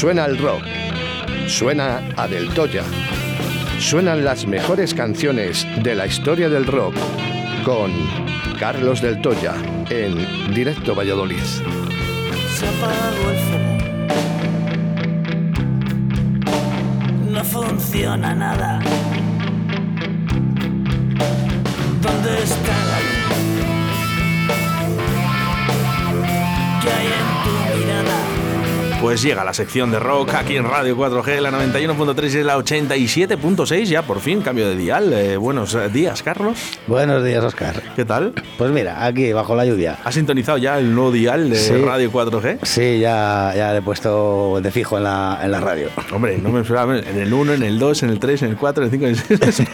Suena el rock, suena a Del Toya, suenan las mejores canciones de la historia del rock con Carlos Del Toya en Directo Valladolid. Se el. No funciona nada. ¿Dónde está la luz? ¿Qué hay en tu? Pues llega la sección de rock aquí en Radio 4G, la 91.3 y la 87.6, ya por fin, cambio de dial. Eh, buenos días, Carlos. Buenos días, Oscar. ¿Qué tal? Pues mira, aquí bajo la lluvia. ¿Has sintonizado ya el nuevo dial de Sí. Radio 4G? Sí, ya, ya le he puesto de fijo en la, en la radio. Hombre, no me esperaba en el 1, en el 2, en el 3, en el 4, en el 5, en el 6.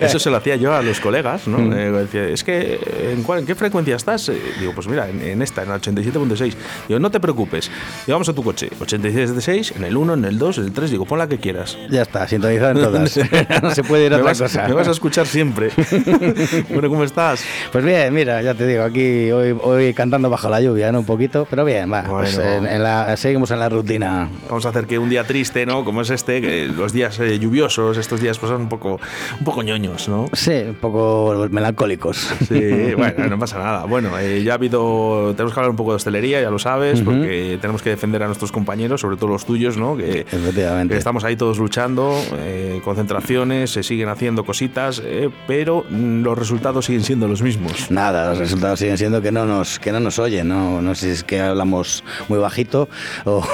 Eso se lo hacía yo a los colegas, ¿no? Mm. Eh, decía, es que, ¿en, cuál- en qué frecuencia estás? Eh, digo, pues mira, en, en esta, en la 87.6. Digo, no te preocupes. Digo, vamos a tu coche. 87.6, en el 1, en el 2, en el 3. Digo, pon la que quieras. Ya está, sintonizado en todas. no se puede ir a me otra vas, cosa. me vas a escuchar siempre. bueno, ¿cómo estás? Pues bien, mira, ya te digo, aquí hoy, hoy cantando bajo la lluvia, ¿no? Un poquito, pero bien, va. pues Bueno. en- en la- seguimos en la rutina. Vamos a hacer que un día triste, ¿no? Como es este, que los días eh, lluviosos, estos días pues son un poco, un poco ñoños, ¿no? Sí, un poco melancólicos. Sí, bueno, no pasa nada. Bueno, eh, ya ha habido. Tenemos que hablar un poco de hostelería, ya lo sabes, Ujú. porque tenemos que defender a nuestros compañeros, sobre todo los tuyos, ¿no? Que, Efectivamente. que estamos ahí todos luchando, eh, concentraciones, se siguen haciendo cositas, eh, pero los resultados siguen siendo los mismos. Nada, los resultados siguen siendo que no nos, que no nos oyen, ¿no? No sé si es que hablamos muy bajito o,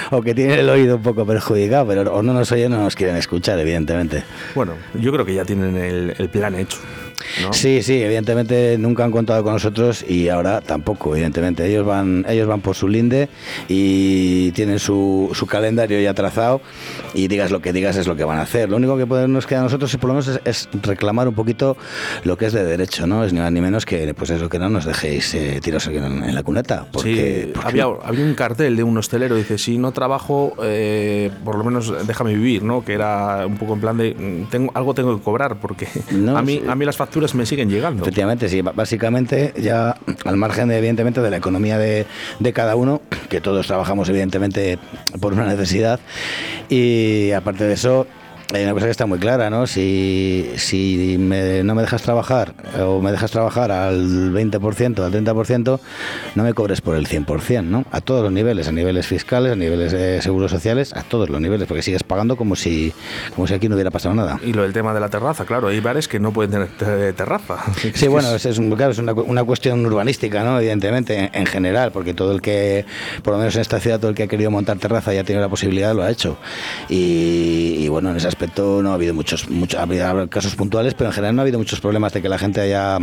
o que tienen el oído un poco perjudicado, pero o no nos oyen o no nos quieren escuchar, evidentemente. Bueno, yo creo que ya tienen el, el plan hecho. ¿No? Sí, sí, evidentemente nunca han contado con nosotros y ahora tampoco, evidentemente. Ellos van, ellos van por su linde y tienen su, su calendario ya trazado y digas lo que digas es lo que van a hacer. Lo único que podemos- nos queda a nosotros por lo menos es, es reclamar un poquito lo que es de derecho, ¿no? Es ni más ni menos que pues eso que no nos dejéis eh, aquí en, en la cuneta. Porque, sí, porque- había, había un cartel de un hostelero, dice, si no trabajo, eh, por lo menos déjame vivir, ¿no? Que era un poco en plan de, mm, tengo, algo tengo que cobrar, porque No, a, mí, sí. a mí las facturas me siguen llegando. Efectivamente, sí. Básicamente, ya al margen, de, evidentemente, de la economía de, de cada uno, que todos trabajamos, evidentemente, por una necesidad. Y aparte de eso, hay una cosa que está muy clara, ¿no? Si, si me- no me dejas trabajar o me dejas trabajar al 20%, al 30%, no me cobres por el 100%, ¿no? A todos los niveles, a niveles fiscales, a niveles de seguros sociales, a todos los niveles, porque sigues pagando como si, como si aquí no hubiera pasado nada. Y lo del tema de la terraza, claro, hay bares que no pueden tener te- terraza. Sí, bueno, es, es un- claro, es una, una cuestión urbanística, ¿no? Evidentemente, en, en general, porque todo el que, por lo menos en esta ciudad, todo el que ha querido montar terraza y ha tenido la posibilidad, lo ha hecho. Y, y, bueno, en ese no ha habido muchos, muchos, casos puntuales, pero en general no ha habido muchos problemas de que la gente haya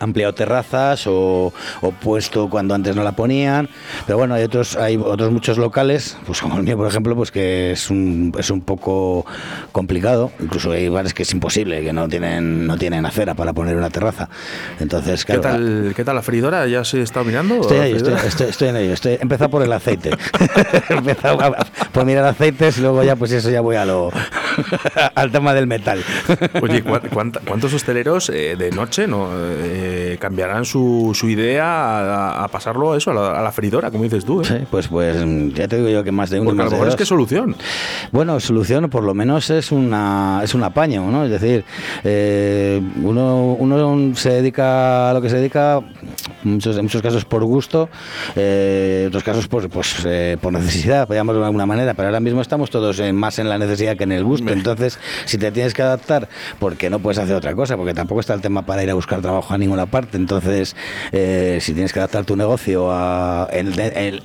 ampliado terrazas o, o puesto cuando antes no la ponían pero bueno hay otros hay otros muchos locales pues como el mío por ejemplo pues que es un, es un poco complicado incluso hay bares que es imposible que no tienen no tienen acera para poner una terraza entonces ¿Qué claro, tal, ¿Qué tal la freidora? ¿Ya se está mirando? Estoy la ahí, estoy, freidora? estoy, estoy en ello. Estoy, empezado por el aceite. empezado por mirar aceites y luego ya, pues eso ya voy a lo, al tema del metal. Oye, ¿cuán- cuánta- ¿cuántos hosteleros eh, de noche no eh, cambiarán su, su idea a, a pasarlo a eso, a la, a la freidora, como dices tú? ¿eh? Sí, pues, pues ya te digo yo que más de uno. Porque a lo mejor es que solución. Bueno, solución por lo menos es una es un apaño, ¿no? Es decir, eh, uno, uno se dedica a lo que se dedica, muchos, en muchos casos por gusto, eh, en otros casos pues, pues eh, por necesidad, llamarlo de alguna manera, pero ahora mismo estamos todos eh, más en la necesidad que en el gusto. Entonces, si te tienes que adaptar porque no puedes hacer otra cosa, porque tampoco está el tema para ir a buscar trabajo a ninguna parte, entonces, eh, si tienes que adaptar tu negocio a,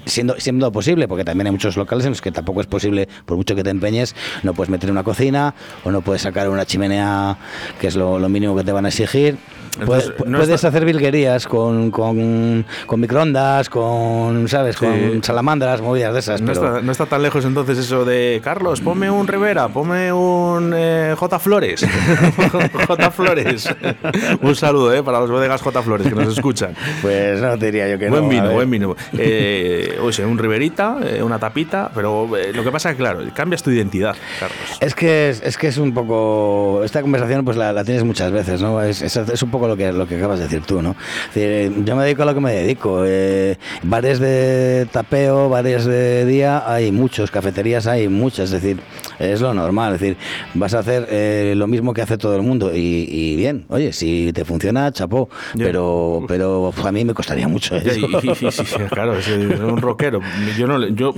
siendo, siendo posible, porque también hay muchos locales en los que tampoco es posible, por mucho que te empeñes, no puedes meter una cocina o no puedes sacar una chimenea, que es lo mínimo que te van a exigir puedes, hacer virguerías con, con, con, microondas, con, ¿sabes? Con salamandras, movidas de esas. No, está, no, está, tan lejos entonces eso de, Carlos, ponme un Rivera, ponme un eh, J. Flores. J. Flores. un saludo ¿eh? para los bodegas J. Flores que nos escuchan. Pues no te diría yo que buen no. Vino, buen vino, eh, o sea, un Riverita, eh, una tapita, pero lo que pasa es que, claro, cambias tu identidad, Carlos. Es que es, es que es un poco... Esta conversación pues la, la tienes muchas veces, ¿no? Es, es, es un poco lo que, lo que acabas de decir tú, ¿no? yo me dedico a lo que me dedico. Eh, bares de tapeo, bares de día, hay muchos, cafeterías hay muchas, es decir, es lo normal, es decir, vas a hacer eh, lo mismo que hace todo el mundo y, bien, oye, si te funciona, chapó, pero, pero a mí me costaría mucho eso. claro, es un rockero. Yo, no, yo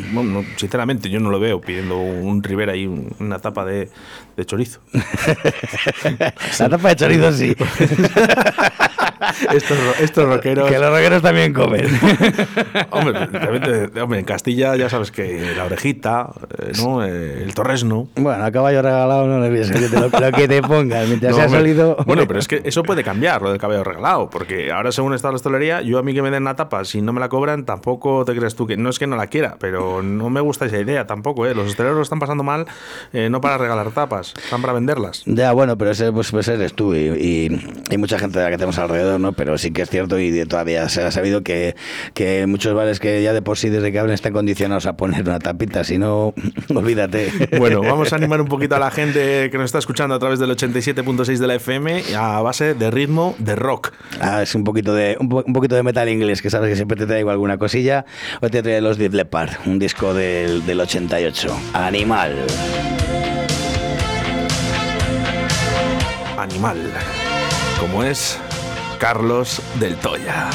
sinceramente, yo no lo veo pidiendo un Rivera y una tapa de, de chorizo. La tapa de chorizo sí. estos, estos rockeros. Que los rockeros también comen. hombre, en Castilla ya sabes que la orejita, eh, ¿no? Eh, el torresno. Bueno, a caballo regalado no le voy a lo, lo, que te pongas. Mientras no, ha salido. Bueno, pero es que eso puede cambiar, lo del caballo regalado. Porque ahora, según está la hostelería, yo a mí que me den la tapa, si no me la cobran, tampoco te crees tú que. No es que no la quiera, pero no me gusta esa idea tampoco, ¿eh? Los hosteleros lo están pasando mal, eh, no para regalar tapas, están para venderlas. Ya, bueno, pero ese pues, pues eres tú y, y, mucha gente de la que tenemos alrededor, ¿no? Pero sí que es cierto y todavía se ha sabido que, que muchos bares que ya de por sí desde que abren están condicionados a poner una tapita, si no, olvídate. Bueno, vamos a animar un poquito a la gente que nos está escuchando a través del 87.6 de la FM a base de ritmo de rock. Ah, es un poquito de un, poquito de metal inglés, que sabes que siempre te traigo alguna cosilla. Hoy te traigo los Deep Leppard, un disco del, del 88. Animal. Animal. Como es Carlos del Toya.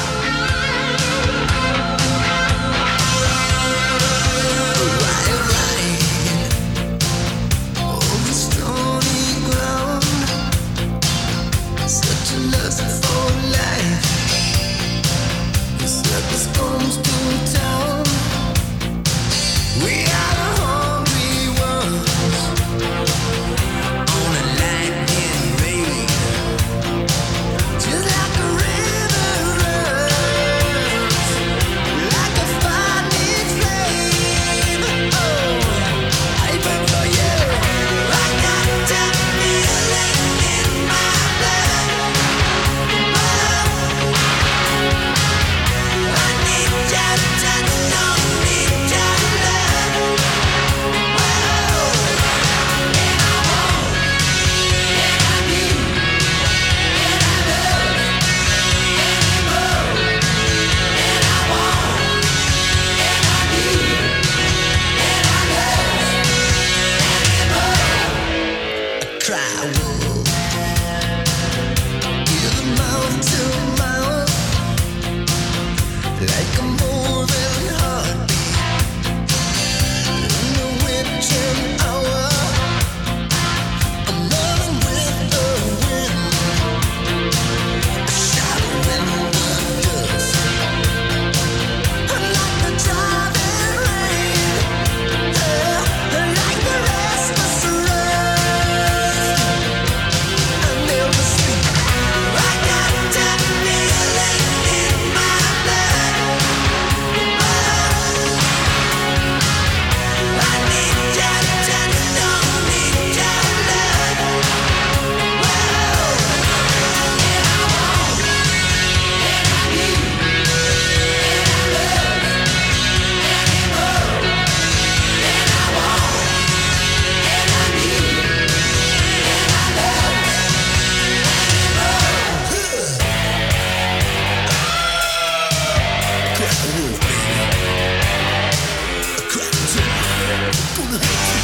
不能。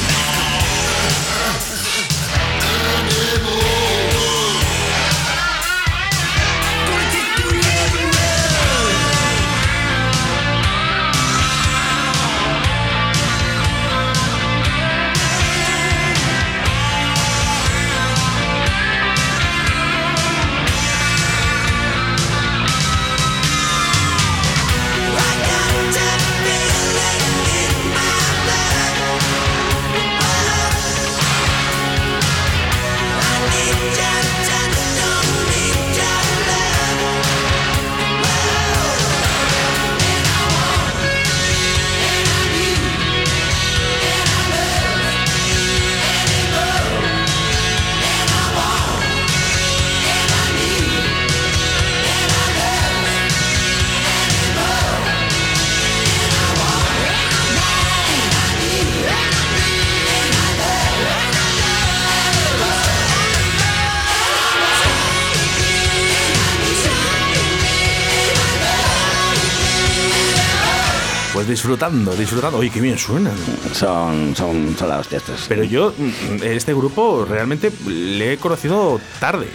Disfrutando, disfrutando. Oye, qué bien suenan. Son, son, son las hostias. Pero yo, mm, este grupo realmente le he conocido tarde.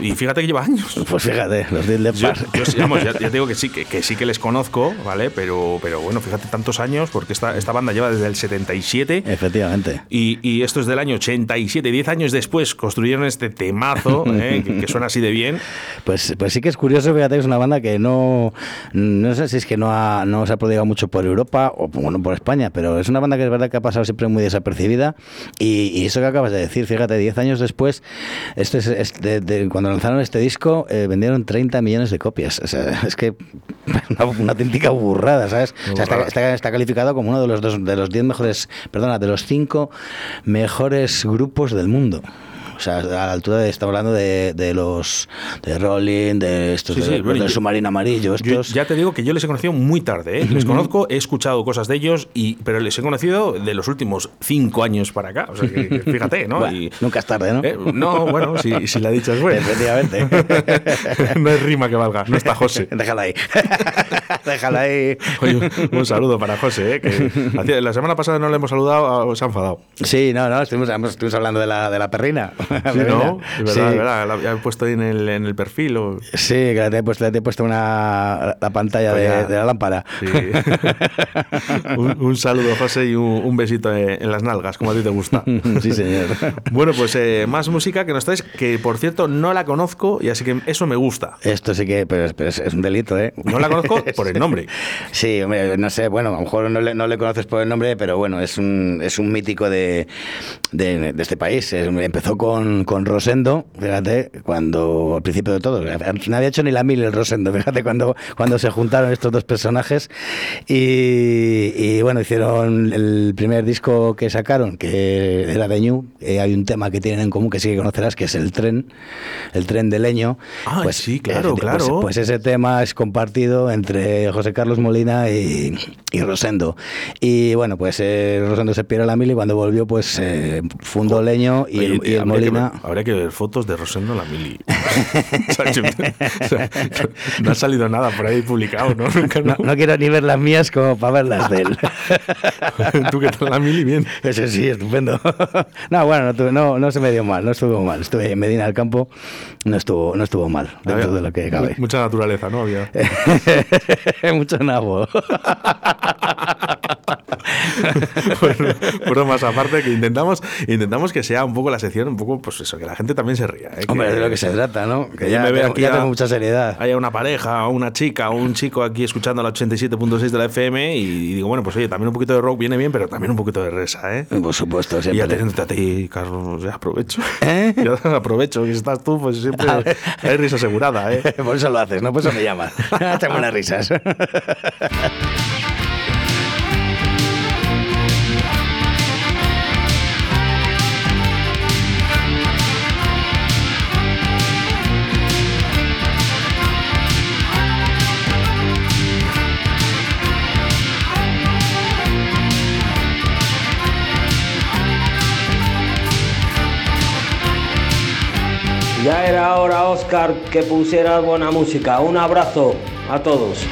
Y fíjate que lleva años. Pues fíjate, los Dead Yo, Leppard. yo sí, vamos, ya, ya te digo que sí, que, que sí que les conozco, ¿vale? Pero, pero bueno, fíjate tantos años, porque esta, esta banda lleva desde el 77. Efectivamente. Y, y esto es del año 87, 10 años después construyeron este temazo, ¿eh? que, que suena así de bien. Pues, pues sí que es curioso, fíjate, es una banda que no, no sé si es que no, ha, no se ha prodigado mucho por Europa o bueno, por España, pero es una banda que es verdad que ha pasado siempre muy desapercibida y, y eso que acabas de decir, fíjate, 10 años después, este es, es de- cuando lanzaron este disco eh, vendieron 30 millones de copias. O sea, es que una, una auténtica burrada, ¿sabes? O sea, está, burrada. está- está calificado como uno de los dos, de los 10 mejores, perdona, de los 5 mejores grupos del mundo. O sea, a la altura de, estamos hablando de, de los de Rolling, de estos Sí, de- sí, los bueno, del submarino amarillo, Yo ya te digo que yo les he conocido muy tarde, ¿eh? les conozco, he escuchado cosas de ellos, y, pero les he conocido de los últimos cinco años para acá. O sea, que, fíjate, ¿no? Bueno, Y- nunca es tarde, ¿no? Eh, no, bueno, si, si la dicha es buena. Efectivamente. no hay rima que valga, no está José. Déjala ahí. Déjala ahí. Oye, un, saludo para José, ¿eh? que la semana pasada no le hemos saludado, ah, se ha enfadado. Sí, no, no, estuvimos, estuvimos hablando de la, de la perrina. Sí, ¿no? Es verdad, Sí. es verdad, la había puesto ahí en el, en el perfil. o- Sí, que te he puesto, te he puesto una, la pantalla de, de la lámpara. Sí. un, un saludo, José, y un, un besito en, las nalgas, como a ti te gusta. Sí, señor. Bueno, pues eh, más música que nos traes, que por cierto no la conozco y así que eso me gusta. Esto sí que, pero, es- pero es, es un delito, ¿eh? No la conozco por el nombre. Sí, hombre, no sé, bueno, a lo mejor no le, no le conoces por el nombre, pero bueno, es un, es un mítico de, de, de este país. Es- empezó con, con Rosendo, fíjate, cuando, al principio de todo, no había hecho ni la mil el Rosendo, fíjate, cuando, cuando se juntaron estos dos personajes y, y, bueno, hicieron el primer disco que sacaron, que era de Ñu, eh, hay un tema que tienen en común que sí que conocerás, que es el tren, el tren de leño. Ah, sí, claro, pues- claro. pues ese tema es compartido entre José Carlos Molina y, y Rosendo. Y bueno, pues eh, Rosendo se pierde la mil y cuando volvió, pues eh, fundó Leño y, el, Oye, y el habría Molina. habría que ver fotos de Rosendo la Mili. O sea, no ha salido nada por ahí publicado, ¿no? Nunca, No, no. no quiero ni ver las mías como para ver las de él. Tú que tal la Mili, bien. Ese sí, estupendo. No, bueno, no, tuve- no, no se me dio mal, no estuvo mal. Estuve en Medina del Campo, no estuvo, no estuvo mal, dentro Había de lo que cabe. Mucha naturaleza, ¿no? Había. Mucho nabo. bueno, bromas aparte que intentamos intentamos que sea un poco la sección un poco pues eso que la gente también se ría ¿eh? Hombre, Que- de lo que se trata, ¿no? Que que ya, me veo aquí ya a- tengo mucha seriedad. haya una pareja o una chica o un chico aquí escuchando la 87.6 de la FM y digo bueno pues oye también un poquito de rock viene bien pero también un poquito de resa ¿eh? Por supuesto, y siempre. atentamente a ti Carlos ya aprovecho ¿Eh? ya aprovecho que estás tú pues siempre hay risa asegurada ¿eh? Por eso lo haces, ¿no? Por eso me llamas. Tengo unas risas. Ya era hora, Oscar, que pusieras buena música. Un abrazo a todos.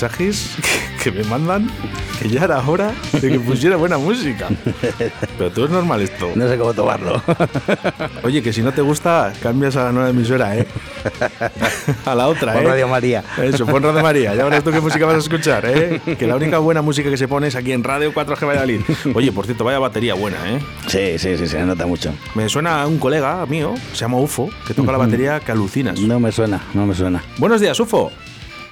Mensajes que, que me mandan que ya era hora de que pusiera buena música. Pero tú es normal esto. No sé cómo tomarlo. Oye, que si no te gusta, cambias a la nueva emisora, ¿eh? A la otra, Pon ¿eh? Radio María. Eso, pon Radio María. Ya verás tú qué música vas a escuchar, ¿eh? Que la única buena música que se pone es aquí en Radio 4G Valladolid. Oye, por cierto, vaya batería buena, ¿eh? Sí, sí, sí, se nota mucho. Me suena a un colega mío, se llama UFO, que toca la batería que alucinas. No me suena, no me suena. Buenos días, UFO.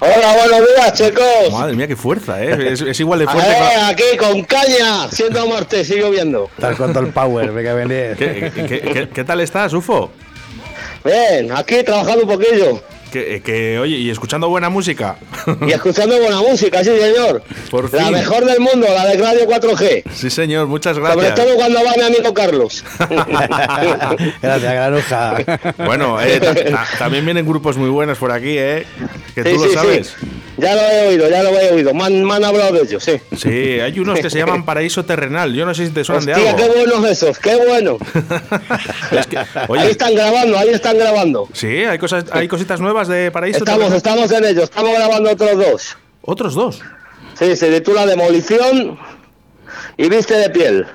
Hola, buenos días, chicos. Madre mía, qué fuerza, ¿eh? Es, es igual de fuerte Eh, que... aquí con caña, siendo martes, sigo viendo. Estás con todo el power, bien. ¿Qué, qué- qué- qué tal estás, UFO? Bien, aquí trabajando un poquillo Que, que, oye, y escuchando buena música. y escuchando buena música, sí, señor. Por La mejor del mundo, la de Radio 4G. Sí, señor, muchas Sobre gracias. todo cuando va mi amigo Carlos. Gracias, granuja. Bueno, eh, ta- ta- también vienen grupos muy buenos por aquí, ¿eh? Que tú Sí, lo sí, sabes. sí. Ya lo he oído, ya lo he oído. Me han, me han hablado de ellos, sí. Sí, hay unos que se llaman Paraíso Terrenal. Yo no sé si te suenan de algo. qué buenos esos, qué bueno. Es que- Ahí están grabando, ahí están grabando. sí, hay cosas, hay cositas nuevas de Paraíso Estamos, Terrenal. estamos en ellos, estamos grabando otros dos. Otros dos. Sí, se titula Demolición y Viste de Piel.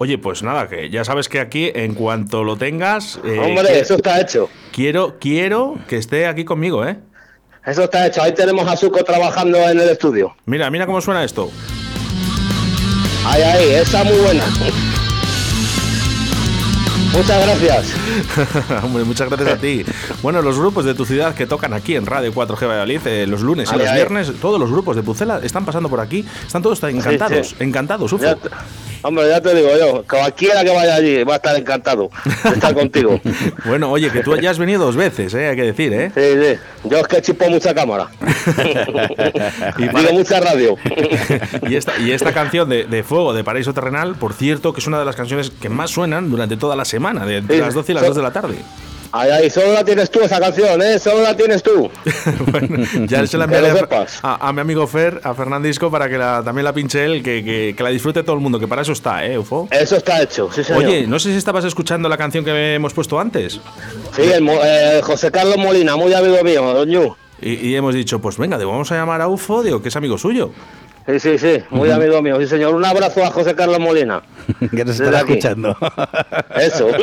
Oye, pues nada, que ya sabes que aquí, en cuanto lo tengas, eh, Hombre, eso está hecho. quiero, quiero que esté aquí conmigo, ¿eh? Eso está hecho. Ahí tenemos a Zuko trabajando en el estudio. Mira, mira cómo suena esto. Ahí, ahí, está muy buena. Muchas gracias. Hombre, muchas gracias a ti. Bueno, los grupos de tu ciudad que tocan aquí en Radio 4G Valladolid eh, los lunes y Ay, los ay. viernes, todos los grupos de Pucela están pasando por aquí. Están todos encantados, sí. encantados, Ufo. Ya hombre, ya te digo yo, cualquiera que vaya allí va a estar encantado de estar contigo. Bueno, oye, que tú ya has venido dos veces, ¿eh? hay que decir, ¿eh? Sí, sí. Yo es que chipo mucha cámara. Y Digo para- mucha radio. y, esta, y esta canción de, de Fuego de Paraíso Terrenal, por cierto, que es una de las canciones que más suenan durante toda la semana, de entre Sí, las 12 y las so- 2 de la tarde. Ahí, ahí, solo la tienes tú esa canción, ¿eh? Solo la tienes tú. bueno, ya se la enviaré a, a- a mi amigo Fer, a Fernandisco, para que la- también la pinche él, que, que- que la disfrute todo el mundo, que para eso está, ¿eh, Ufo? Eso está hecho, sí, señor. Oye, no sé si estabas escuchando la canción que hemos puesto antes. Sí, el, eh, José Carlos Molina, muy amigo mío, doñu. Y, y hemos dicho, pues venga, vamos a llamar a Ufo, digo, que es amigo suyo. Sí, sí, sí, muy amigo mío, sí, señor. Un abrazo a José Carlos Molina. que nos estará aquí. escuchando. Eso.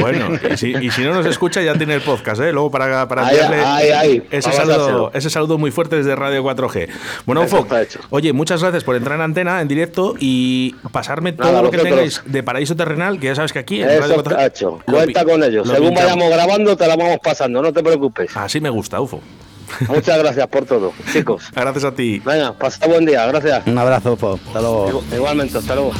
Bueno, y si, y si no nos escucha, ya tiene el podcast, ¿eh? Luego para, para Ahí, enviarle ahí, ahí. Ese, saludo, ese saludo muy fuerte desde Radio 4G. Bueno, hecho. oye, muchas gracias por entrar en antena, en directo, y pasarme todo Nada, lo que tengáis de Paraíso Terrenal, que ya sabes que aquí en Radio Eso 4G está hecho. lo Cuenta con ellos. lo Según pinchamos. vayamos grabando, te la vamos pasando, no te preocupes. Así me gusta, Ufo. Muchas gracias por todo, chicos. Gracias a ti. Venga, pasa buen día, gracias. Un abrazo, Po. Hasta luego. Igu- Igualmente, hasta luego.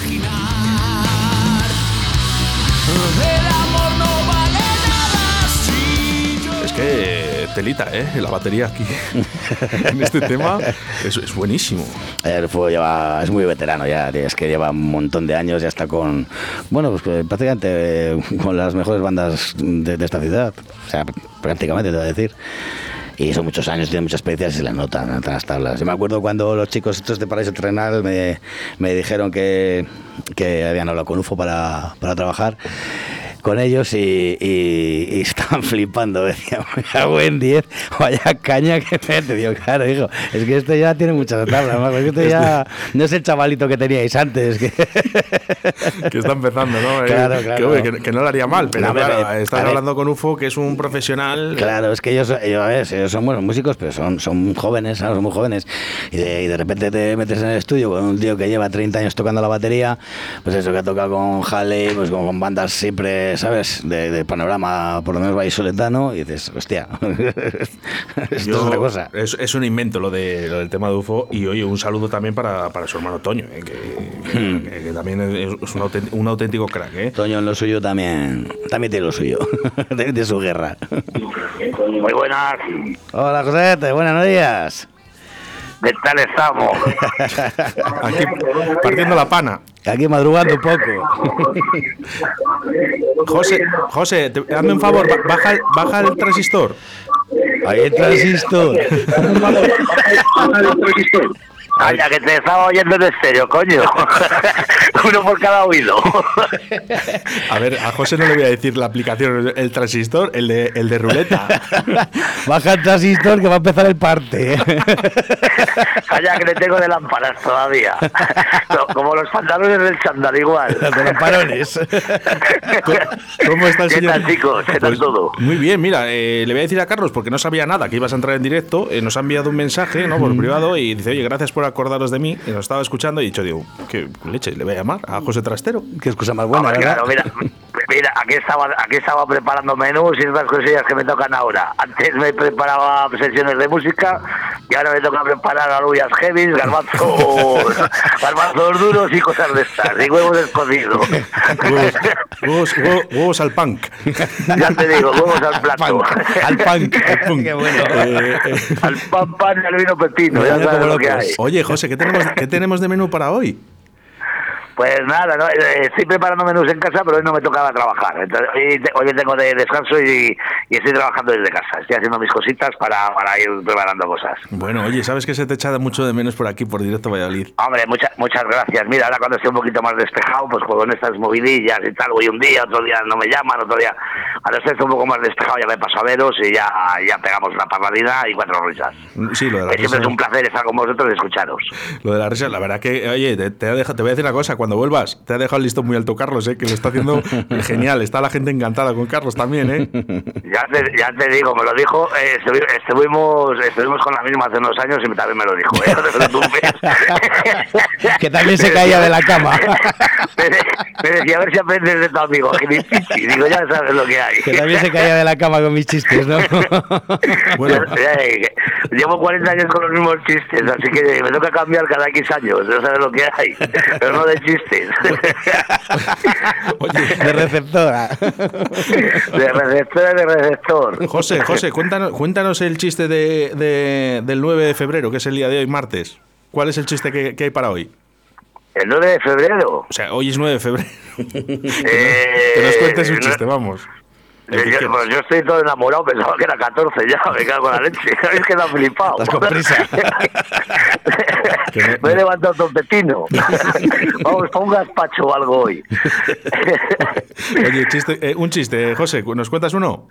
Es que telita, ¿eh? La batería aquí en este tema es, es buenísimo. El fuego lleva, es muy veterano ya, es que lleva un montón de años, ya está con, bueno, pues que prácticamente eh, con las mejores bandas de, de esta ciudad, o sea, prácticamente te voy a decir. Y son muchos años, tiene mucha experiencia y se la notan, notan las tablas. Yo me acuerdo cuando los chicos estos de Paraíso Terrenal me, me dijeron que, que habían hablado con UFO para, para trabajar con ellos y, y- y estaban flipando. Decían, vaya buen 10, vaya caña que mete. Digo, claro, hijo, es que esto ya tiene muchas tablas. ¿no? Es que esto ya no es el chavalito que teníais antes. Que... Que está empezando, ¿no? Eh, Claro, que, claro. que- que no lo haría mal, pero No, claro, eh, estás hablando con UFO, que es un profesional. Claro, es que ellos, ellos, a ver, ellos son buenos músicos, pero son, son jóvenes, son muy jóvenes. Y de, y de repente te metes en el estudio con un tío que lleva 30 años tocando la batería, pues eso, que ha tocado con Halley, pues con, con bandas siempre, ¿sabes? De, de panorama, por lo menos vallisoletano, y dices, hostia, esto es Yo- otra cosa. Es, es un invento lo, de, lo del tema de UFO. Y oye, un saludo también para, para su hermano Toño, eh, que, Hmm. que- que también es un auténtico, un auténtico crack. ¿eh? Toño en lo suyo también, también tiene lo suyo, de, de su guerra. Muy buenas, Hola, José, buenos días. ¿Qué tal estamos? Aquí partiendo la pana. Aquí madrugando un poco. José, José, te- hazme un favor, ba- baja, el- baja el transistor. Ahí el transistor. Calla, que te estaba oyendo en estéreo, coño. Uno por cada oído. A ver, a José no le voy a decir la aplicación, el transistor, el de, el de ruleta. Baja el transistor que va a empezar el parte. Calla, que le tengo de lámparas todavía. No, Como los pantalones del chándal, igual. de los parones. ¿Cómo está el ¿Qué señor? tal, chicos? ¿Qué tal Pues, todo? Muy bien, mira, eh, le voy a decir a Carlos, porque no sabía nada, que ibas a entrar en directo, eh, nos ha enviado un mensaje, ¿no? Por privado, y dice, oye, gracias por acordaros de mí, y nos estaba escuchando, y he dicho, digo, qué leche, le voy a llamar a José Trastero. Qué excusa más buena, Hombre, ¿verdad? claro, mira, mira, aquí estaba, aquí estaba preparando menús y otras cosillas que me tocan ahora. Antes me preparaba sesiones de música y ahora me toca preparar alubias heavy, garbanzos, garbanzos duros y cosas de estas, y huevos escocidos. Huevos, huevos, huevos- huevos al punk. ya te digo, huevos al plato. Al punk. al punk. Qué bueno. Eh, eh, al pan pan y al vino pepino, ya Mira sabes cómo lo que locos. hay. oye, José, ¿qué tenemos, ¿qué tenemos de menú para hoy? Pues nada, no, eh, estoy preparando menús en casa, pero hoy no me tocaba trabajar. Entonces, hoy, te- hoy tengo de descanso y, y estoy trabajando desde casa. Estoy haciendo mis cositas para, para ir preparando cosas. Bueno, oye, ¿sabes que se te echa mucho de menos por aquí, por directo Valladolid? Hombre, muchas muchas gracias. Mira, ahora cuando esté un poquito más despejado, pues con estas movidillas y tal, voy un día, otro día no me llaman, otro día... Ahora esté un poco más despejado, ya me paso a veros y ya, ya pegamos una parladina y cuatro risas. Sí, lo de la Que siempre risa. es un placer estar con vosotros y escucharos. Lo de la risa, la verdad que, oye, te, te voy a decir una cosa, cuando vuelvas, te ha dejado el listón muy alto Carlos, ¿eh? que lo está haciendo genial. Está la gente encantada con Carlos también, ¿eh? Ya te, ya te digo, me lo dijo, eh, estuvi- estuvimos, estuvimos con la misma hace unos años y también me lo dijo. ¿eh? No te preocupes. Que también se caía de la cama. Me, de- me decía, a ver si aprendes de tu amigo, Gilipichi. Digo, ya sabes lo que hay. Que también se caía de la cama con mis chistes, ¿no? Bueno, Eh, Llevo 40 años con los mismos chistes, así que me toca cambiar cada X años, no sabes lo que hay, pero no de chistes. Oye, De receptora. De receptor de receptor. José, José, cuéntanos, cuéntanos el chiste de, de- del 9 de febrero, que es el día de hoy, martes. ¿Cuál es el chiste que, que hay para hoy? El 9 de febrero. O sea, hoy es 9 de febrero. Eh, que nos cuentes un chiste, vamos. Yo, pues yo estoy todo enamorado, pensaba que era 14 ya, me cago en la leche. Es que flipado. Estás con prisa. Me he levantado topetino. Vamos, pon un gazpacho o algo hoy. Oye, chiste, eh, un chiste, José, ¿nos cuentas uno?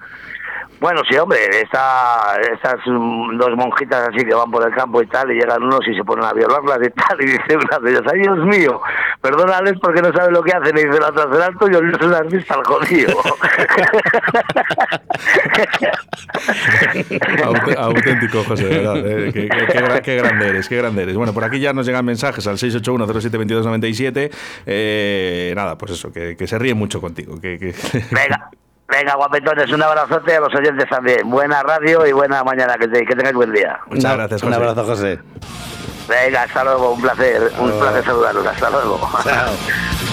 Bueno, sí, hombre, esta, estas mm, dos monjitas así que van por el campo y tal, y llegan unos y se ponen a violarlas y tal, y dice una de ellas, ay Dios mío, perdónales porque no saben lo que hacen, y dice la otra, será el tuyo, no se las vista al jodido. Aut- auténtico, José, verdad. eh, qué, qué- qué gra- qué grande eres, qué grande eres. Bueno, por aquí ya nos llegan mensajes al 681-07-2297. Eh, nada, pues eso, que, que se ríen mucho contigo. Que, que- Venga, venga, guapetones, un abrazote a los oyentes también. Buena radio y buena mañana, que, te- que tengáis buen día. Muchas gracias, Un abrazo, José. Venga, hasta luego, un placer, un placer saludarlos, hasta luego. Chao.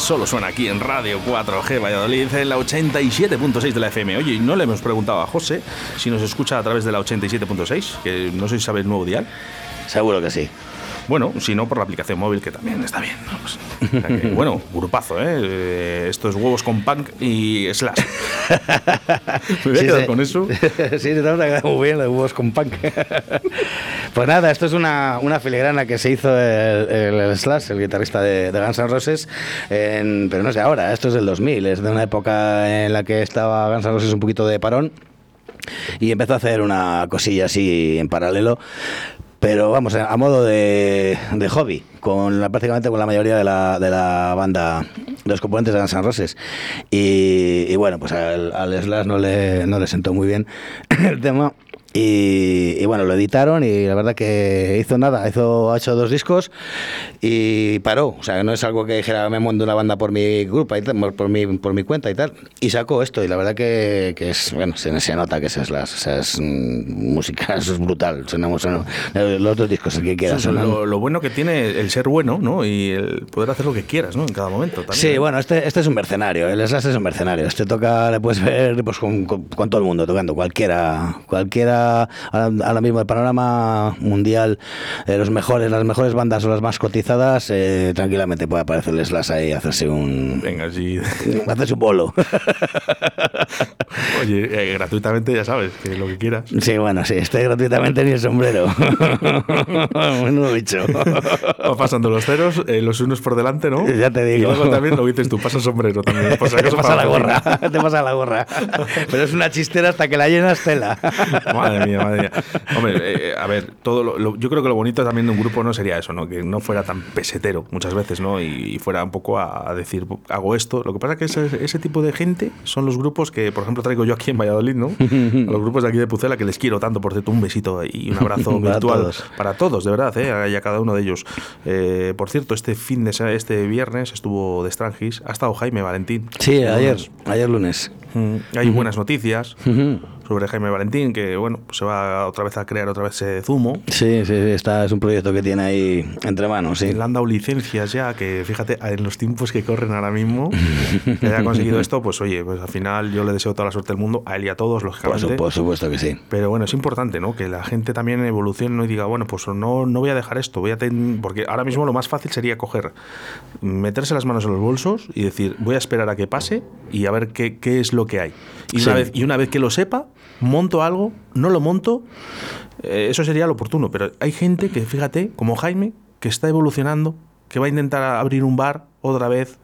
solo suena aquí en Radio 4G Valladolid en la 87.6 de la FM. Oye, no le hemos preguntado a José si nos escucha a través de la 87.6, que no sé si sabe el nuevo dial. Seguro que sí. Bueno, si no, por la aplicación móvil, que también está bien. Pues, o sea que, bueno, grupazo, ¿eh? Eh, Estos huevos con punk y slash. Me voy a Sí, quedar sí. con eso. sí, se te ha quedado muy bien los huevos con punk. pues nada, esto es una, una filigrana que se hizo el, el- el Slash, el guitarrista de, de Guns N' Roses, en- pero no de ahora, esto es del 2000, es de una época en la que estaba Guns N' Roses un poquito de parón y empezó a hacer una cosilla así en paralelo. Pero vamos, a modo de, de hobby, con la, prácticamente con la mayoría de la, de la banda, los componentes de Guns N' Roses. Y, y bueno, pues al, al Slash no le, no le sentó muy bien el tema. Y, y bueno, lo editaron y la verdad que hizo nada, hizo, ha hecho dos discos y paró. O sea, no es algo que dijera me monto una banda por mi grupo, y tal, por, mi, por mi cuenta y tal. Y sacó esto y la verdad que, que es, bueno, se, se nota que es Slash. O sea, es mm, música, eso es brutal. Sonamos, sonamos- los dos discos, el que quiera. Eso es sonan. lo, lo bueno que tiene el ser bueno, ¿no? Y el poder hacer lo que quieras, ¿no? En cada momento. También, Sí, ¿no? bueno, este, este es un mercenario, el Slash es un mercenario. Este toca, le puedes ver pues, con, con- con todo el mundo tocando, cualquiera, cualquiera, ahora, ahora mismo el panorama mundial, eh, los mejores, las mejores bandas o las más cotizadas, eh, tranquilamente puede aparecer el Slash ahí y hacerse un, Venga, sí. hacerse un bolo. Oye, eh, gratuitamente ya sabes, que lo que quieras. Sí, bueno, sí, este gratuitamente ni el sombrero. Menudo bicho. Va pasando los ceros, los unos por delante, ¿no? Ya te Y digo. luego también lo dices tú, pasa el sombrero también. Por si te pasa la gorra, te pasa la gorra. Pero es una chistera hasta que la llenas tela. Madre mía, madre mía. Hombre, eh, a ver, todo lo- lo- yo creo que lo bonito también de un grupo no sería eso, ¿no? Que no fuera tan pesetero muchas veces, ¿no? Y, y fuera un poco a, a decir, hago esto. Lo que pasa es que ese, ese tipo de gente son los grupos que, por ejemplo, traigo yo aquí en Valladolid, ¿no? A los grupos de aquí de Pucela que les quiero tanto, por cierto, un besito y un abrazo Para virtual todos. para todos, de verdad, ¿eh? Y a cada uno de ellos. Eh, por cierto, este fin de este viernes estuvo de Strangis, ha estado Jaime Valentín. Sí, El ayer, ayer lunes. Mm, Hay buenas noticias Ujú. Sobre Jaime Valentín, que bueno, pues se va otra vez a crear otra vez ese zumo. Sí, sí, sí, está, es un proyecto que tiene ahí entre manos, sí. Le han dado licencias ya, que fíjate, en los tiempos que corren ahora mismo, que haya conseguido esto, pues oye, pues al final yo le deseo toda la suerte del mundo, a él y a todos, Por, lógicamente. su- por supuesto que sí. Pero bueno, es importante, ¿no? Que la gente también evolucione ¿no? y diga, bueno, pues no, no voy a dejar esto, voy a ten- porque ahora mismo lo más fácil sería coger, meterse las manos en los bolsos y decir, voy a esperar a que pase y a ver qué, qué es lo que hay. Y, una vez, y una vez que lo sepa, monto algo, no lo monto, eh, eso sería lo oportuno. Pero hay gente que, fíjate, como Jaime, que está evolucionando, que va a intentar abrir un bar otra vez.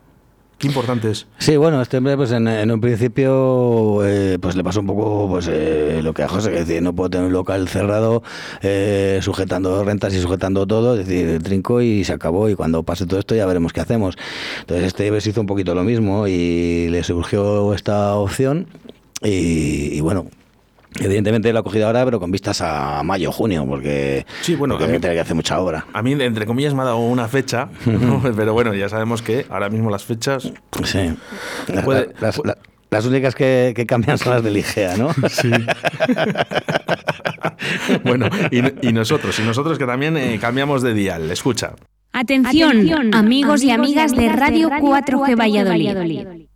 Qué importante es. Sí, bueno, este hombre, pues en, en un principio, eh, pues le pasó un poco pues eh, lo que a José, que es decir, no puedo tener un local cerrado, eh, sujetando rentas y sujetando todo, es decir, trinco y se acabó, y cuando pase todo esto ya veremos qué hacemos. Entonces este pues, hizo un poquito lo mismo y le surgió esta opción y, y bueno... Evidentemente lo ha cogido ahora, pero con vistas a mayo, junio, porque, Sí, bueno, porque a mí- tiene que hacer mucha obra. A mí, entre comillas, me ha dado una fecha, ¿no? pero bueno, ya sabemos que ahora mismo las fechas Sí. La- Puede- las, la- las únicas que, que cambian son las de Ligea, ¿no? Sí. bueno, y, y nosotros, y nosotros que también eh, cambiamos de dial. Escucha. Atención, amigos, y amigas de Radio 4G Valladolid.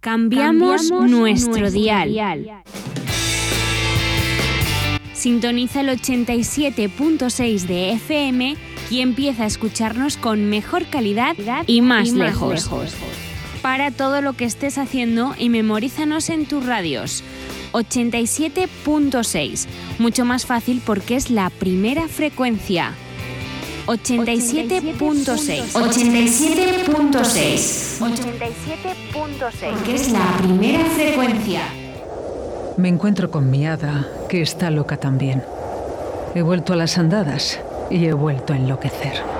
Cambiamos, nuestro dial. Sintoniza el 87.6 de FM y empieza a escucharnos con mejor calidad y más, lejos. Para todo lo que estés haciendo y memorízanos en tus radios. 87.6, mucho más fácil porque es la primera frecuencia. 87.6. 87.6. 87.6. Porque es la primera frecuencia. Me encuentro con mi hada, que está loca también. He vuelto a las andadas y he vuelto a enloquecer.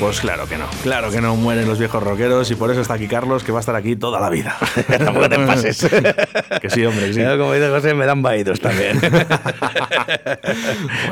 Pues claro que no, claro que no mueren los viejos rockeros y por eso está aquí Carlos, que va a estar aquí toda la vida. Tampoco te pases. que sí, hombre, que sí. Como dice José, me dan vaídos también.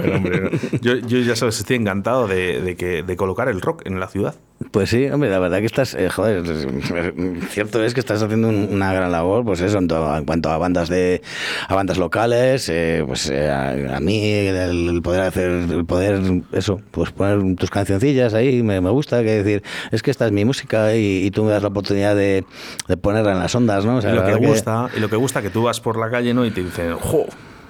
Bueno, hombre, yo, yo ya sabes, estoy encantado de, de que, de colocar el rock en la ciudad. Pues sí, hombre, la verdad que estás, eh, joder, cierto es que estás haciendo un- una gran labor, pues eso, en, to- en cuanto a bandas de, a bandas locales, eh, pues eh, a, a mí el, poder hacer, el poder, eso, pues poner tus cancioncillas ahí, me, me gusta, que decir, es que esta es mi música y, y tú me das la oportunidad de, de ponerla en las ondas, ¿no? O sea, y lo que gusta, y lo que gusta que tú vas por la calle ¿no? y te dicen, ¡jo!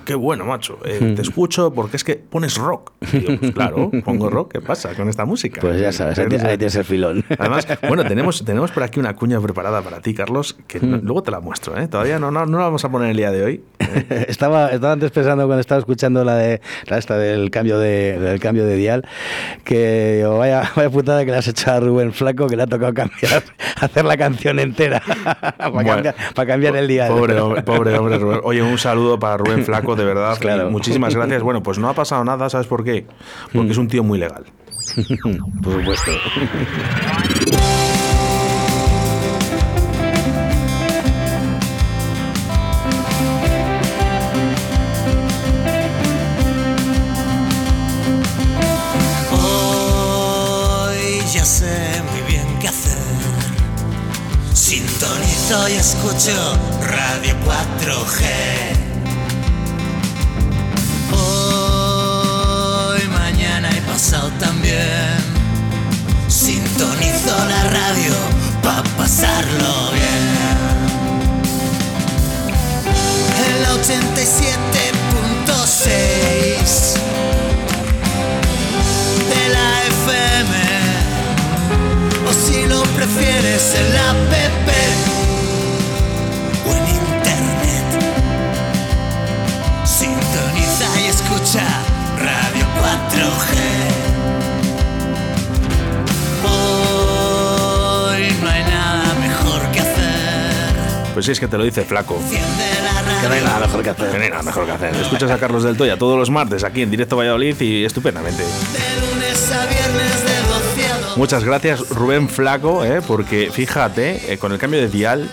Qué bueno, macho. eh, Hmm. Te escucho porque es que pones rock. Y yo, pues claro, pongo rock. ¿Qué pasa con esta música? Pues ya sabes, ahí, tienes el filón. Además, bueno, tenemos, tenemos por aquí una cuña preparada para ti, Carlos, que Hmm. no- luego te la muestro. ¿eh? Todavía no, no, no la vamos a poner el día de hoy. estaba, estaba antes pensando cuando estaba escuchando la de la esta del cambio de del cambio de dial que digo, vaya, vaya putada que le has echado a Rubén Flaco que le ha tocado cambiar hacer la canción entera para, Bueno, cambiar, para cambiar el dial. Pobre hombre, pobre hombre Rubén. Oye, un saludo para Rubén Flaco, de verdad. Claro. muchísimas gracias. Bueno, pues no ha pasado nada, ¿sabes por qué? Porque es un tío muy legal. Por supuesto. Hoy ya sé muy bien qué hacer. Sintonizo y escucho Radio 4G. Pasarlo bien. En la 87.6 de la FM o si lo prefieres en la Pues sí, es que te lo dice Flaco. Que no hay nada mejor que hacer. Que no hay nada mejor que hacer. Escuchas a Carlos del Toya todos los martes aquí en Directo Valladolid y estupendamente. de lunes a viernes de 12 a 2 Muchas gracias, Rubén Flaco, ¿eh? porque fíjate, eh, con el cambio de dial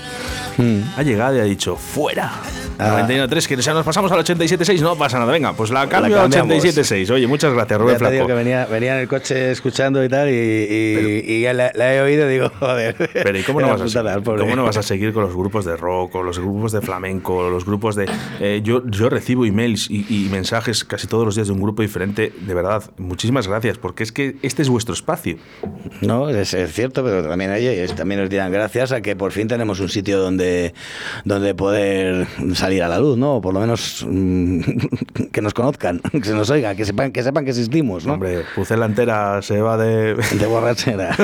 ha llegado y ha dicho fuera. Ah. 91.3, que ya nos pasamos al 87.6, no pasa nada. Venga, pues la cambio a cambiamos. 87.6. Oye, muchas gracias, Rubén te digo Flaco. que venía, venía en el coche escuchando y tal, y, y, y ya la, la he oído y digo, joder. Pero ¿y cómo no, vas a seguir, cómo no vas a seguir con los grupos de rock, o los grupos de flamenco, los grupos de... eh, yo, yo recibo emails y, y mensajes casi todos los días de un grupo diferente. De verdad, muchísimas gracias, porque es que este es vuestro espacio. No, es, es cierto, pero también, oye, también nos dirán gracias a que por fin tenemos un sitio donde, donde poder salir a la luz, ¿no? Por lo menos mm, que nos conozcan, que se nos oiga, que sepan que, sepan que existimos, ¿no? Hombre, Pucela entera se va de... De borrachera.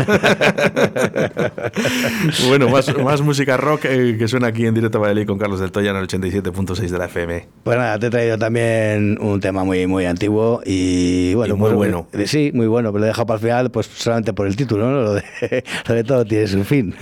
bueno, más, más música rock eh, que suena aquí en directo Valladolid con Carlos del Toya en el 87.6 de la FM. Pues nada, te he traído también un tema muy muy antiguo y bueno, Y muy pues, bueno. eh, Sí, muy bueno, pero lo he dejado para el final, pues solamente por el título, ¿no? Lo de, lo de todo tiene su fin.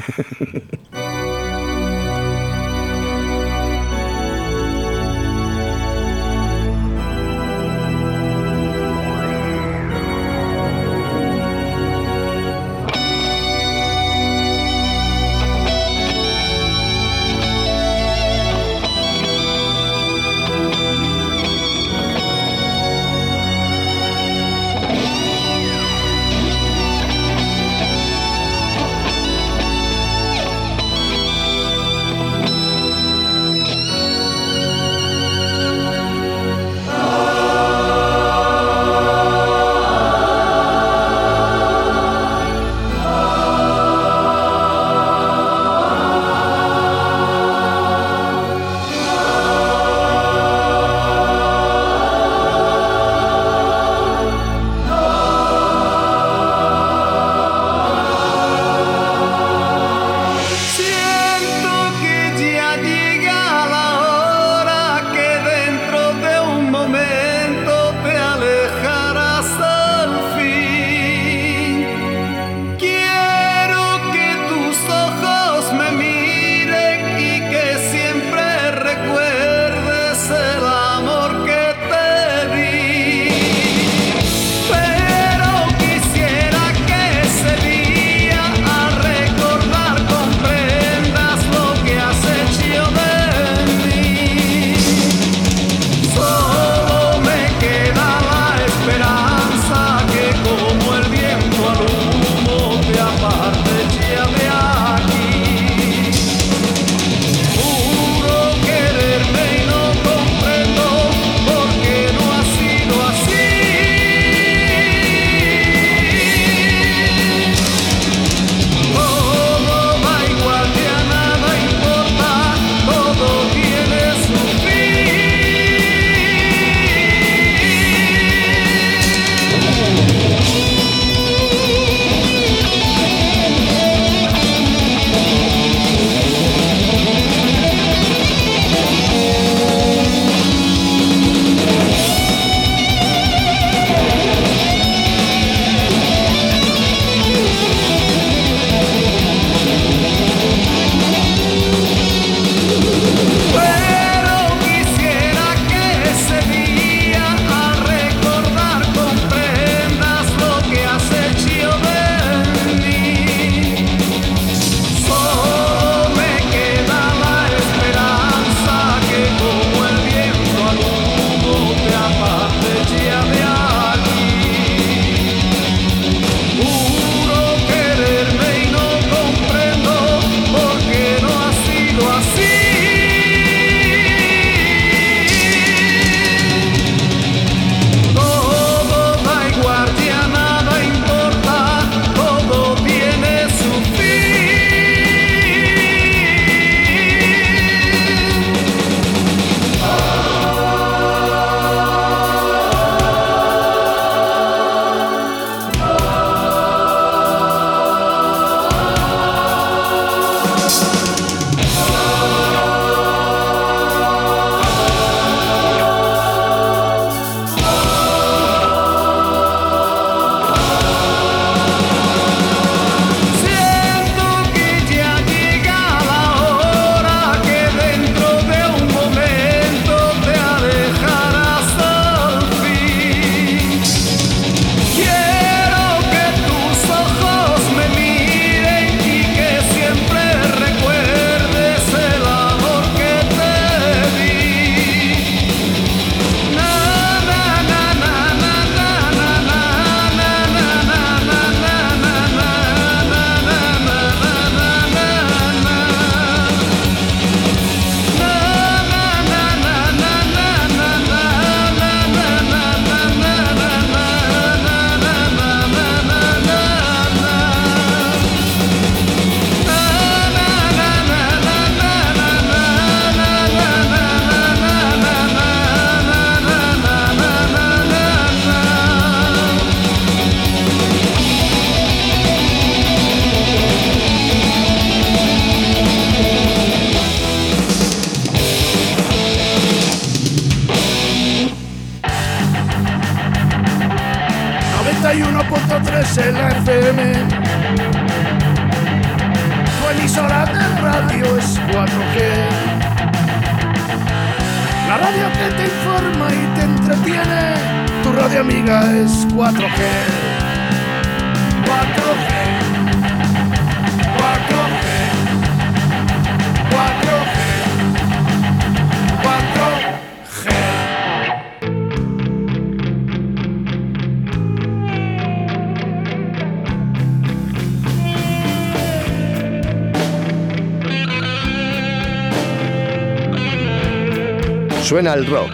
Suena el rock.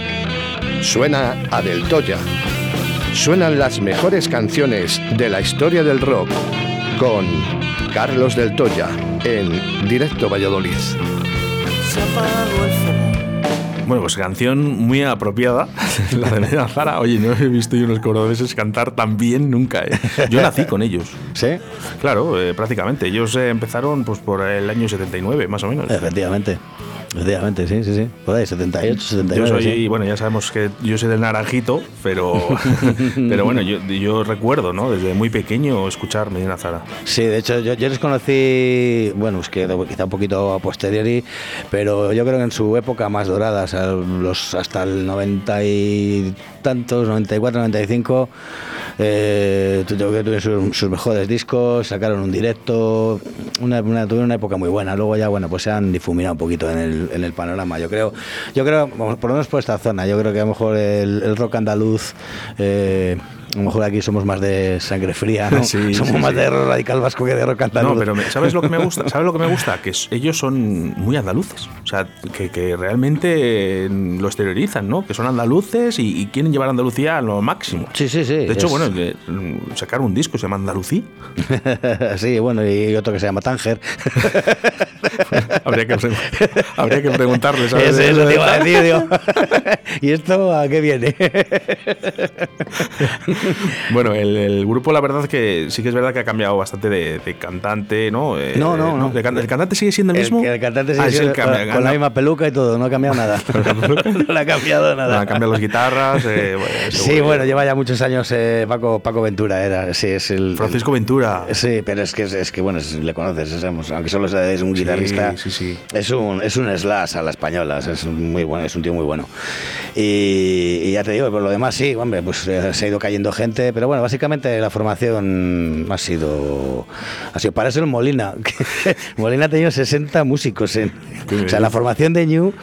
Suena a Del Toya. Suenan las mejores canciones de la historia del rock con Carlos Del Toya en Directo Valladolid. Bueno, pues canción muy apropiada, la de Medina Zara. Oye, no he visto yo unos cordobeses cantar tan bien nunca. ¿eh? Yo nací con ellos. ¿Sí? Claro, eh, prácticamente. Ellos eh, empezaron pues por el año 79, más o menos. Efectivamente. Efectivamente, sí, sí, sí. Por ahí, 78, 79. Yo soy, sí. bueno, ya sabemos que yo soy del naranjito, pero, pero bueno, yo, yo recuerdo, ¿no? Desde muy pequeño escuchar Medina Zara. Sí, de hecho, yo, yo les conocí, bueno, es que quizá un poquito a posteriori, pero yo creo que en su época más dorada, o sea, los, hasta el 90 y tantos, 94, 95, eh, tuvieron sus, mejores discos, sacaron un directo, una, una, tuvieron una época muy buena. Luego ya, bueno, pues se han difuminado un poquito en el, en el panorama. Yo creo, yo creo, por lo menos por esta zona, yo creo que a lo mejor el, el rock andaluz. eh, a lo mejor aquí somos más de sangre fría, ¿no? Sí, somos sí, más sí. de radical vasco que de rock andaluz. No, pero me- ¿sabes lo que me gusta? ¿Sabes lo que me gusta? Que es- ellos son muy andaluces. O sea, que, que realmente eh, lo exteriorizan, ¿no? Que son andaluces y, y quieren llevar a Andalucía a lo máximo. Sí, sí, sí. De hecho, es- bueno, que, mm, sacaron un disco, se llama Andalucí. sí, bueno, y otro que se llama Tánger. habría, que habría que preguntarles. ¿sabes? Ese, eso te iba a decir, digo. ¿Y esto a qué viene? Bueno, el, el grupo, la verdad es que sí que es verdad que ha cambiado bastante de, de cantante, ¿no? Eh, No, no, no. can- ¿El cantante sigue siendo el mismo? El, el cantante Ah, sigue es el siendo que con, con la misma peluca y todo, no ha cambiado nada. no le ha cambiado nada. no, han cambiado las guitarras. eh, bueno, Sí, bueno, lleva ya muchos años eh, Paco, Paco Ventura, era, sí, es el... Francisco Ventura. Sí, pero es que, es que bueno, es- le conoces, es- vamos, aunque solo es un guitarrista, sí, sí. es un es un slash a la española, es muy bueno, es un tío muy bueno. Y, y ya te digo, por lo demás sí, hombre, pues eh, se ha ido cayendo gente, pero bueno, básicamente la formación ha sido ha sido para eso el Molina. Molina ha tenido 60 músicos en o sea, la formación de Ñu,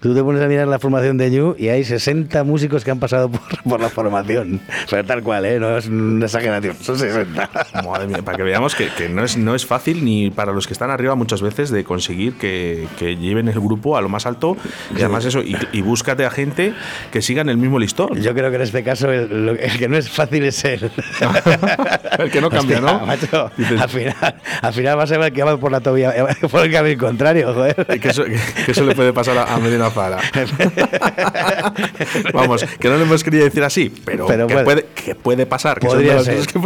tú te pones a mirar la formación de Ñu y hay 60 músicos que han pasado por, por la formación. Pero tal cual, ¿eh? No es una exageración, son 60. Madre mía, para que veamos que, que no, es, no es fácil ni para los que están arriba muchas veces de conseguir que, que lleven el grupo a lo más alto y además eso, y, y búscate a gente que sigan el mismo listón. Yo creo que en este caso el, el que no es fácil es él. El que no cambia, ¿no? macho, al, final, al final va a ser el que va por la tobilla, por el camino contrario, joder. Que eso, que- que eso le puede pasar a, a Medina Zara. Vamos, que no lo hemos querido decir así, pero, Pero que, puede- puede, que puede pasar. Que Podría ser. que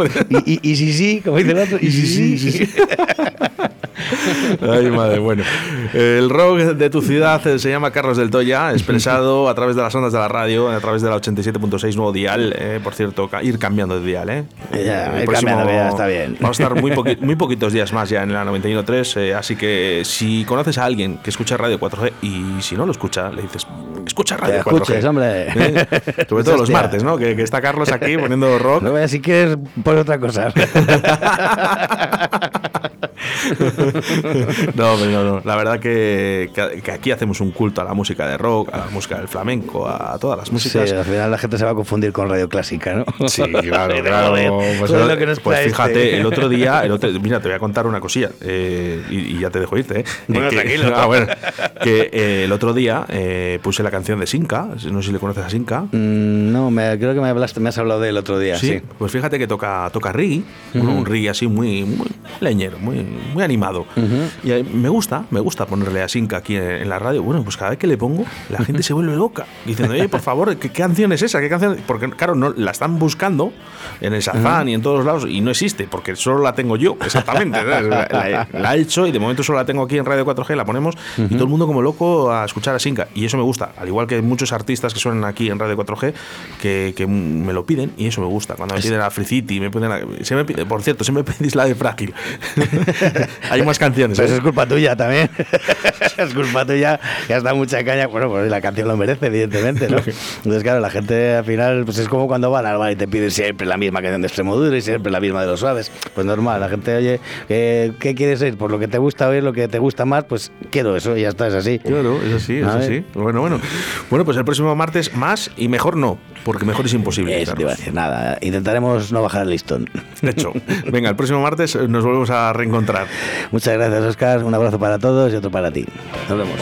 Y, y, y si sí, como dice el otro, y si sí, sí, sí. Ay, madre, bueno. El rock de tu ciudad se llama Carlos del Toya, expresado a través de las ondas de la radio, a través de la 87.6 nuevo dial. eh, por cierto, ir cambiando de dial, ¿eh? Ya, El cambiando, ya está bien. Vamos a estar muy, poqui- muy poquitos días más ya en la 91.3, eh, así que si conoces a alguien que escucha Radio 4G y si no lo escucha, le dices, escucha Radio Que 4G. escuches, hombre. ¿Eh? Sobre todo los martes, ¿no? Que, que está Carlos aquí poniendo rock. No, si quieres, por otra cosa. No, pero no, no. La verdad que, que- aquí hacemos un culto a la música de rock, a la música del flamenco, a todas las Sí, músicas. al final la gente se va a confundir con radio clásica, ¿no? Sí, claro, claro. joder, Pues, joder, el- lo que nos pues fíjate, este. el otro día, el otro- mira, te voy a contar una cosilla eh, y, y ya te dejo irte. ¿eh? Bueno, que, tranquilo. Ah, bueno, que eh, el otro día eh, puse la canción de Sinca, no sé si le conoces a Sinca. Mm, no, me, creo que me, hablaste, me has hablado de él otro día, sí. pues fíjate que toca, toca reggae, bueno, Ujú. un reggae así muy, muy leñero, muy, muy animado. Y eh, me gusta, me gusta ponerle a Sinca aquí en, en la radio. Bueno, pues cada vez que le pongo, la gente se vuelve loca, diciendo, oye, por favor, ¿qué, qué canción es esa? ¿Qué canción? Porque, claro, no, la están buscando en el Shazam y en todos lados y no existe, porque solo la tengo yo, exactamente. la, la- he hecho y de momento solo la tengo aquí en Radio 4G, la ponemos y todo el mundo como loco a escuchar a Sinca. Y eso me gusta, al igual que muchos artistas que suenan aquí en Radio 4G que, que me lo piden y eso me gusta. Cuando me piden a Free City, me piden a- se me pide- por cierto, se me pedís la de Frágil. Hay más canciones. Pues ¿eh? es culpa tuya también. es culpa tuya que has dado mucha caña. Bueno, pues la canción lo merece, evidentemente, ¿no? Entonces, claro, la gente al final, pues es como cuando van al bar te piden siempre la misma canción de extremo duro y siempre la misma de los suaves. Pues normal, la gente, oye, ¿qué, qué quieres oír? Por lo que te gusta oír, lo que te gusta más, pues quiero eso ya está, es así. Claro, es así, es así. Bueno, bueno. Bueno, pues el próximo martes más y mejor no, porque mejor es imposible. Eso te a decir, nada. Intentaremos no bajar el listón. De hecho, venga, el próximo martes eh, nos volvemos a reencontrar. Muchas gracias, Oscar. Un abrazo para todos y otro para ti. Nos vemos.